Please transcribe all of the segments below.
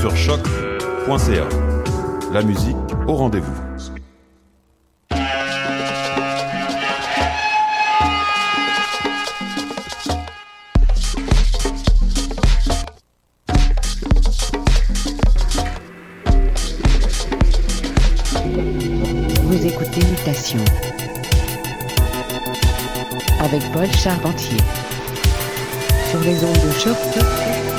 Sur choc.ca. La musique au rendez-vous. Vous écoutez Mutation avec Paul Charpentier sur les ondes de choc.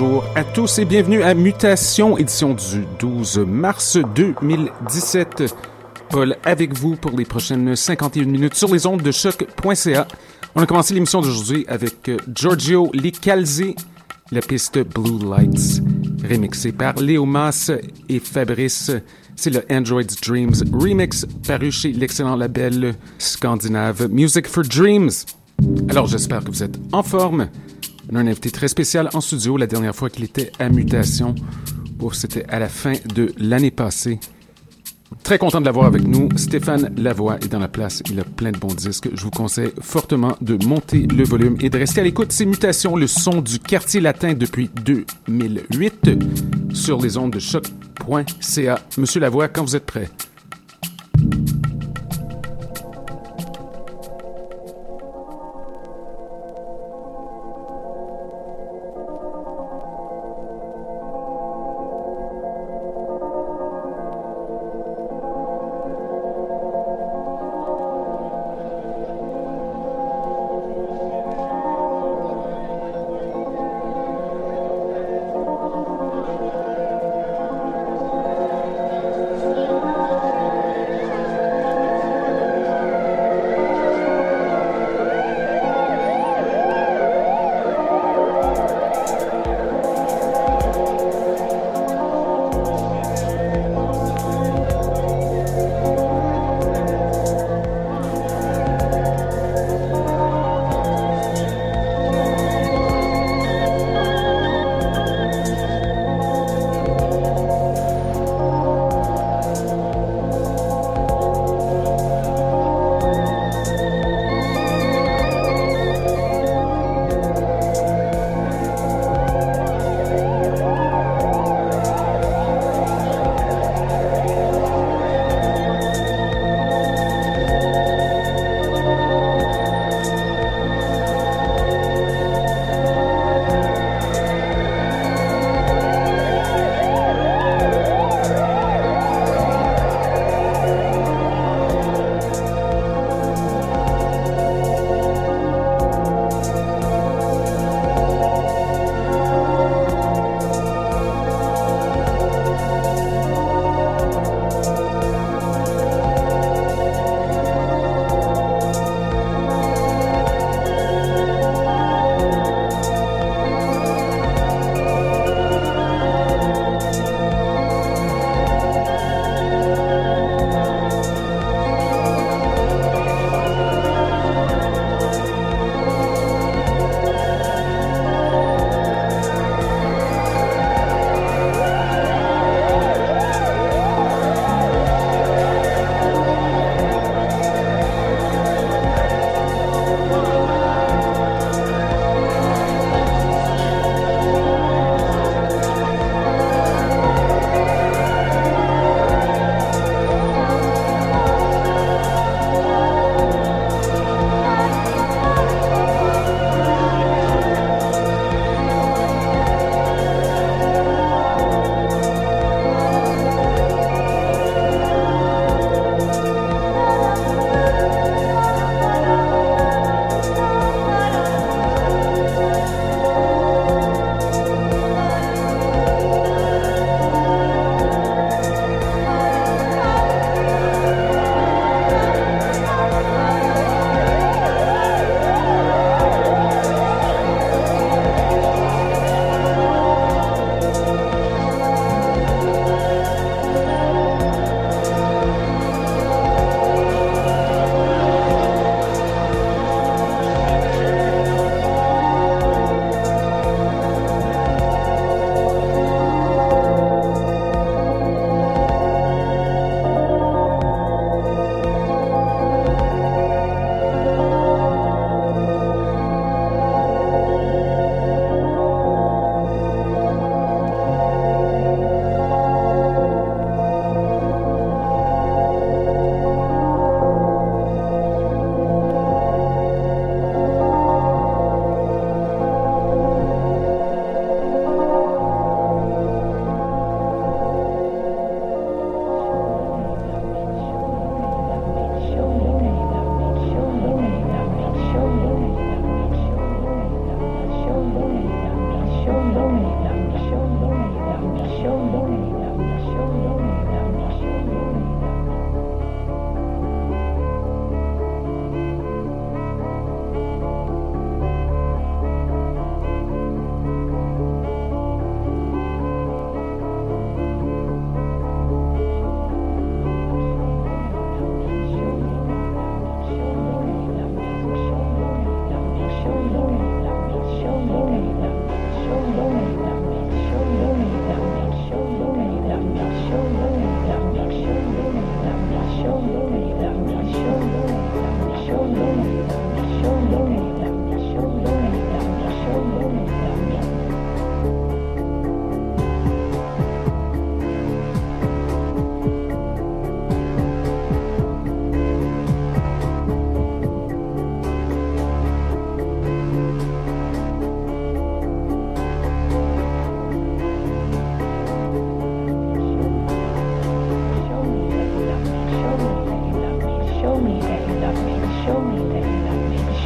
Bonjour à tous et bienvenue à Mutation, édition du 12 mars 2017. Paul avec vous pour les prochaines 51 minutes sur les ondes de choc.ca. On a commencé l'émission d'aujourd'hui avec euh, Giorgio Licalzi, la piste Blue Lights, remixée par Léo Mas et Fabrice. C'est le Android Dreams remix paru chez l'excellent label scandinave Music for Dreams. Alors j'espère que vous êtes en forme. On a un invité très spécial en studio la dernière fois qu'il était à Mutation. C'était à la fin de l'année passée. Très content de l'avoir avec nous. Stéphane Lavoie est dans la place. Il a plein de bons disques. Je vous conseille fortement de monter le volume et de rester à l'écoute. Ces mutations, le son du quartier latin depuis 2008 sur les ondes de choc.ca. Monsieur Lavoie, quand vous êtes prêt?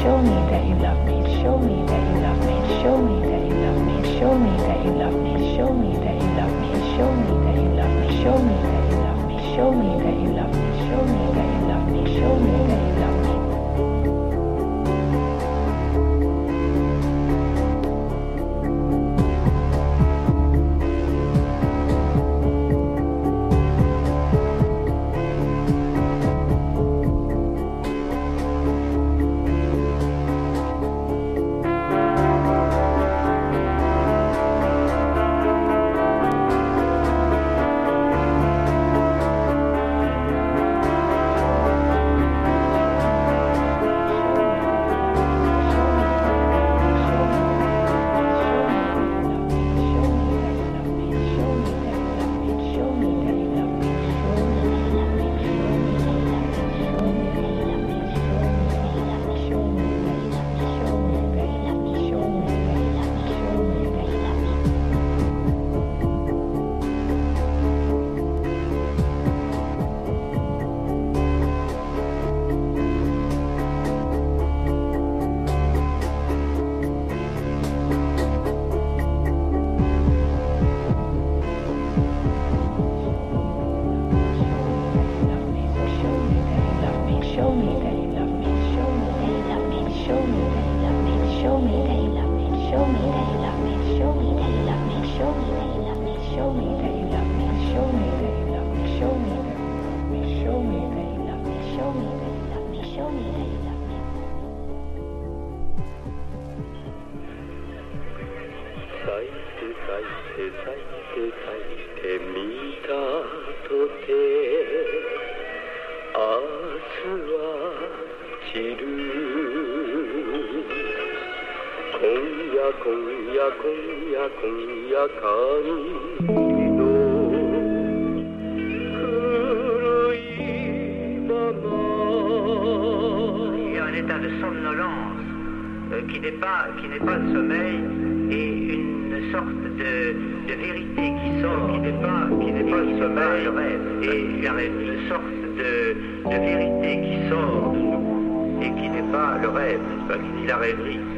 Show me that you love me, show me that you love me, show me that you love me, show me that you love me, show me that you love me, show me that you love me, show me that you love me, show me that you love me, show me that you love me, show me that you love me. Il y a un état de somnolence euh, qui n'est pas qui n'est pas le sommeil et une sorte de, vérité qui sort qui n'est pas qui n'est pas le sommeil et une sorte de, vérité qui sort et qui n'est pas le rêve, pas, qui dit la rêverie.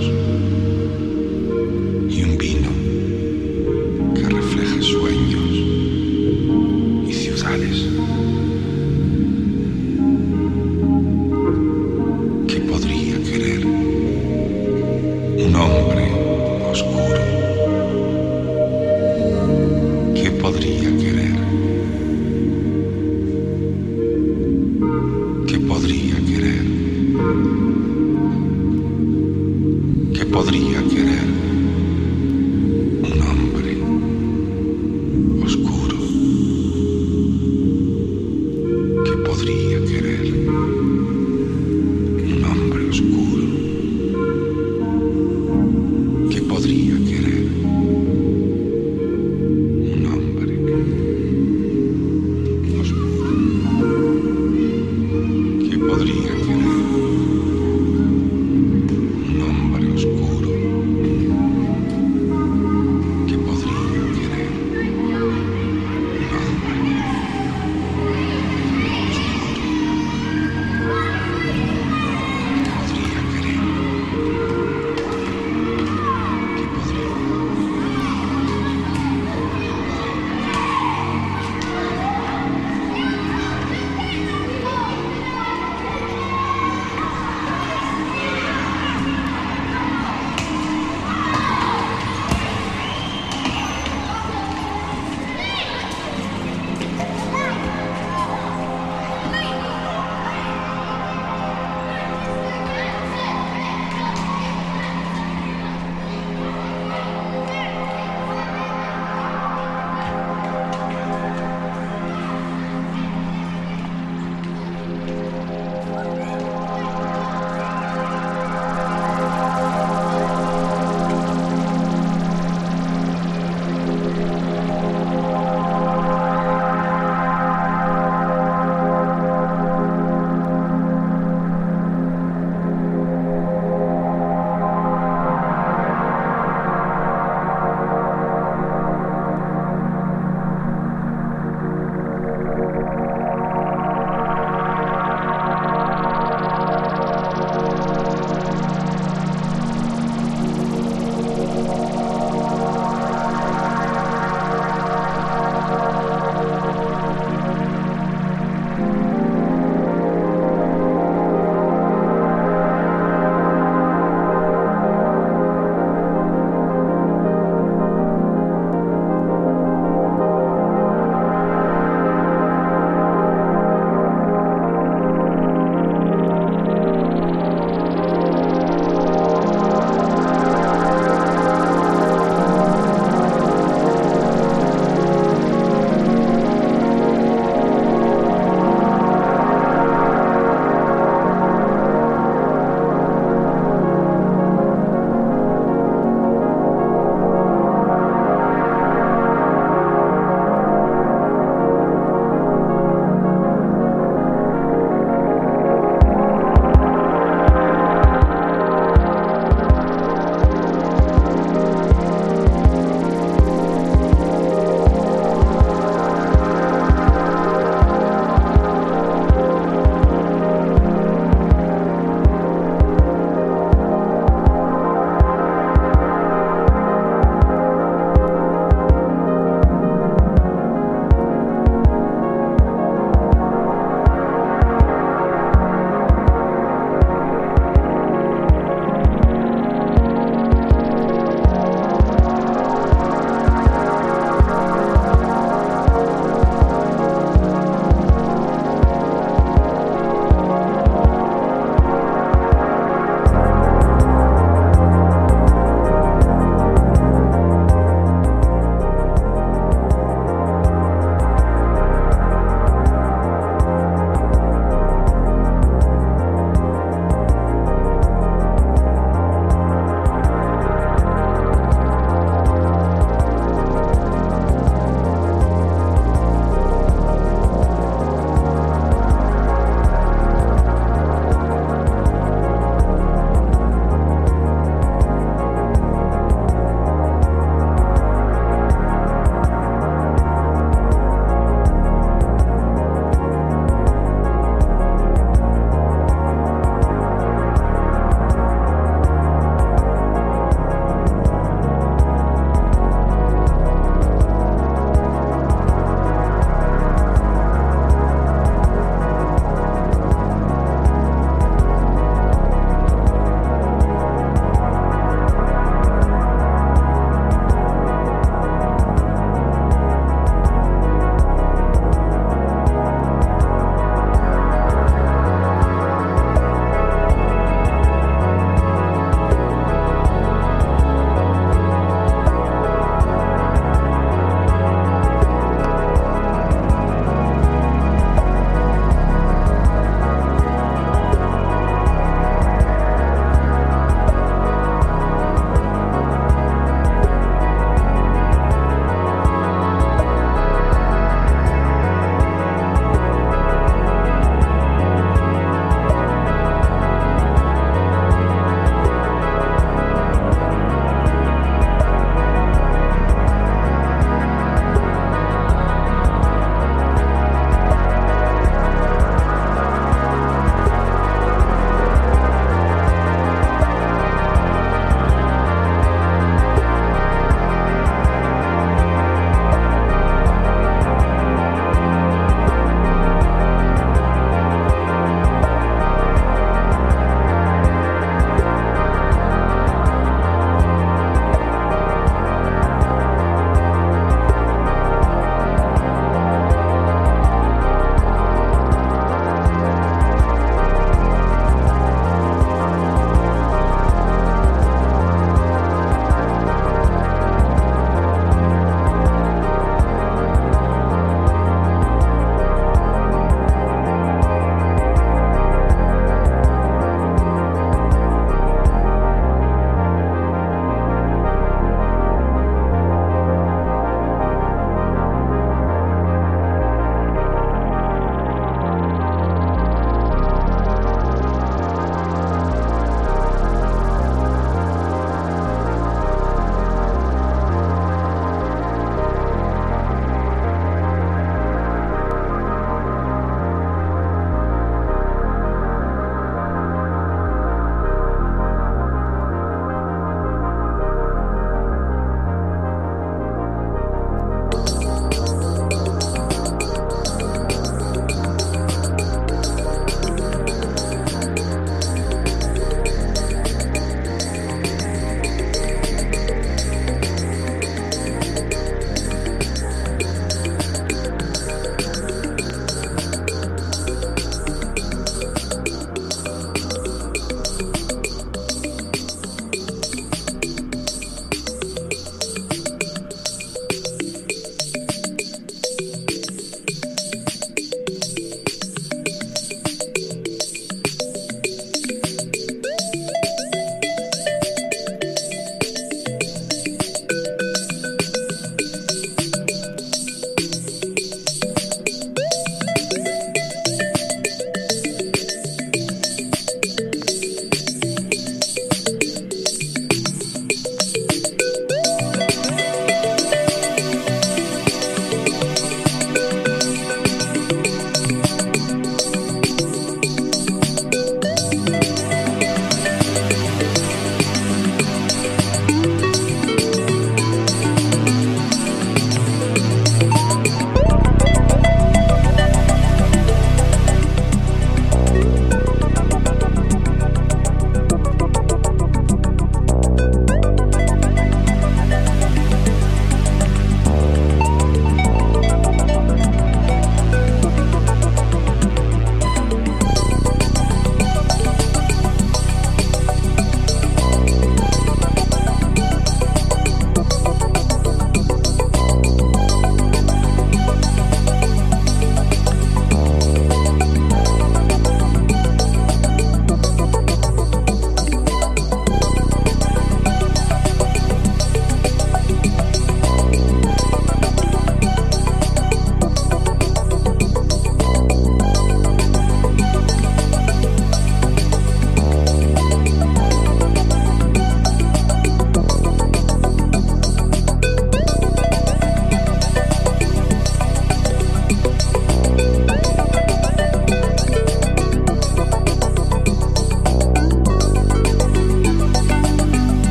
Jones.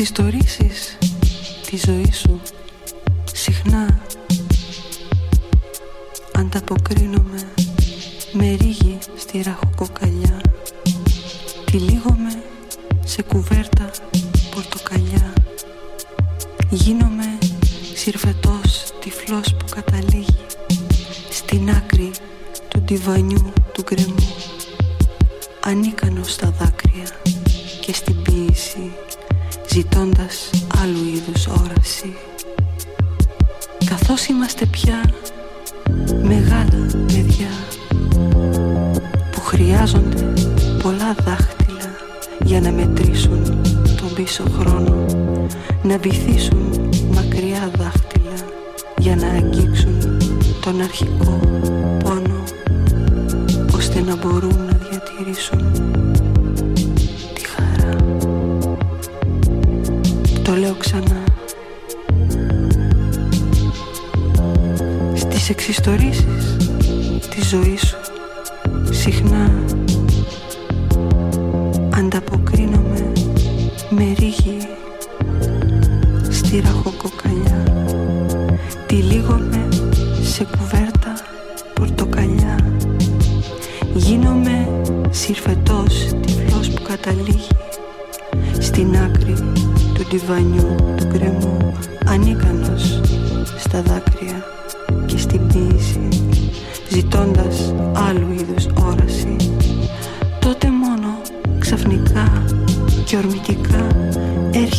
Εξιστορήσεις της ζωής σου συχνά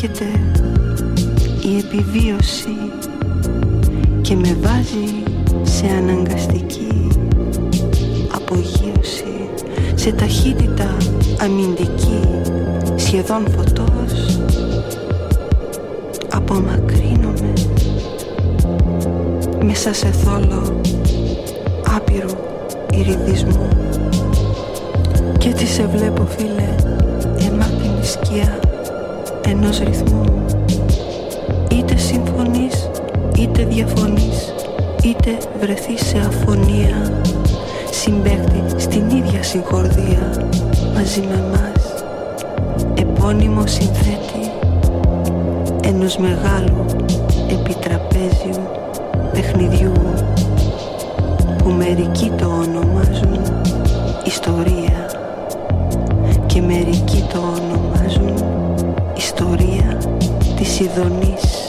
έρχεται η επιβίωση και με βάζει σε αναγκαστική απογείωση σε ταχύτητα αμυντική σχεδόν φωτός απομακρύνομαι μέσα σε θόλο άπειρου ηριδισμού και έτσι σε βλέπω φίλε εμάτινη σκιά ενός ρυθμού. Είτε συμφωνείς είτε διαφωνείς είτε βρεθείς σε αφωνία. Συμπέχτη στην ίδια συγχορδία μαζί με μας επώνυμο συνθέτη ενός μεγάλου επιτραπέζιου παιχνιδιού που μερικοί το ονομάζουν ιστορία και μερικοί το ονομάζουν ιστορία της Ιδονής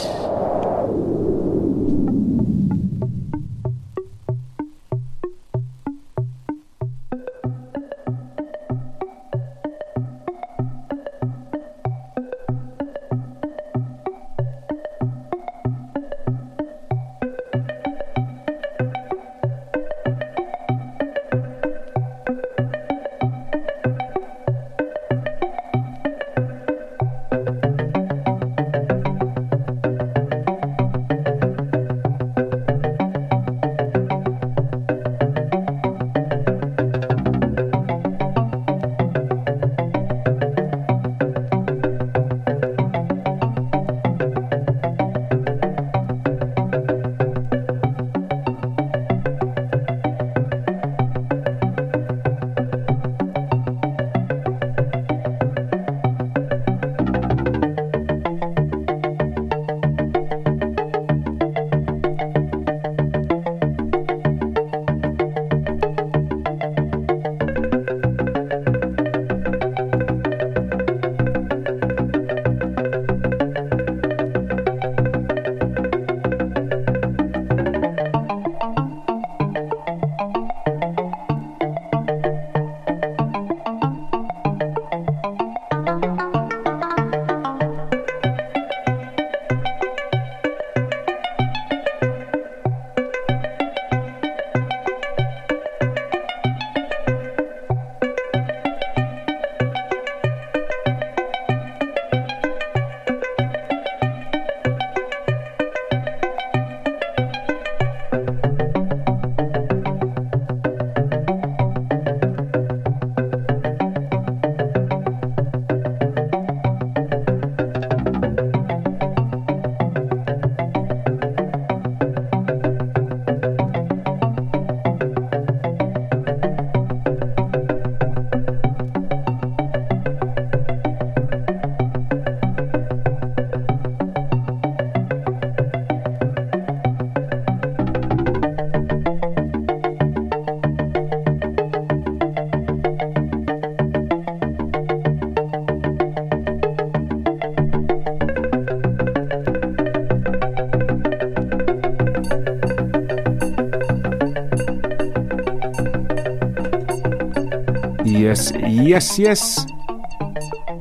Yes, yes.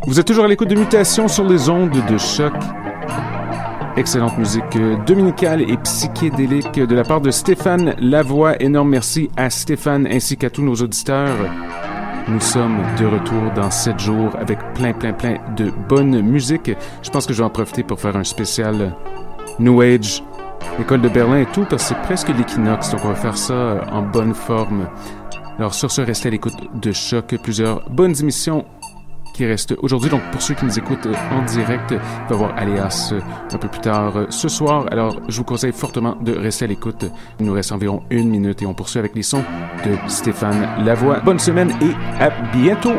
Vous êtes toujours à l'écoute de Mutation sur les ondes de choc. Excellente musique dominicale et psychédélique de la part de Stéphane Lavoie. Énorme merci à Stéphane ainsi qu'à tous nos auditeurs. Nous sommes de retour dans sept jours avec plein, plein, plein de bonne musique. Je pense que je vais en profiter pour faire un spécial New Age, École de Berlin et tout, parce que c'est presque l'équinoxe, donc on va faire ça en bonne forme. Alors sur ce, restez à l'écoute de choc. Plusieurs bonnes émissions qui reste aujourd'hui. Donc, pour ceux qui nous écoutent euh, en direct, il va y avoir Alias euh, un peu plus tard euh, ce soir. Alors, je vous conseille fortement de rester à l'écoute. Il nous reste environ une minute et on poursuit avec les sons de Stéphane Lavoie. Bonne semaine et à bientôt!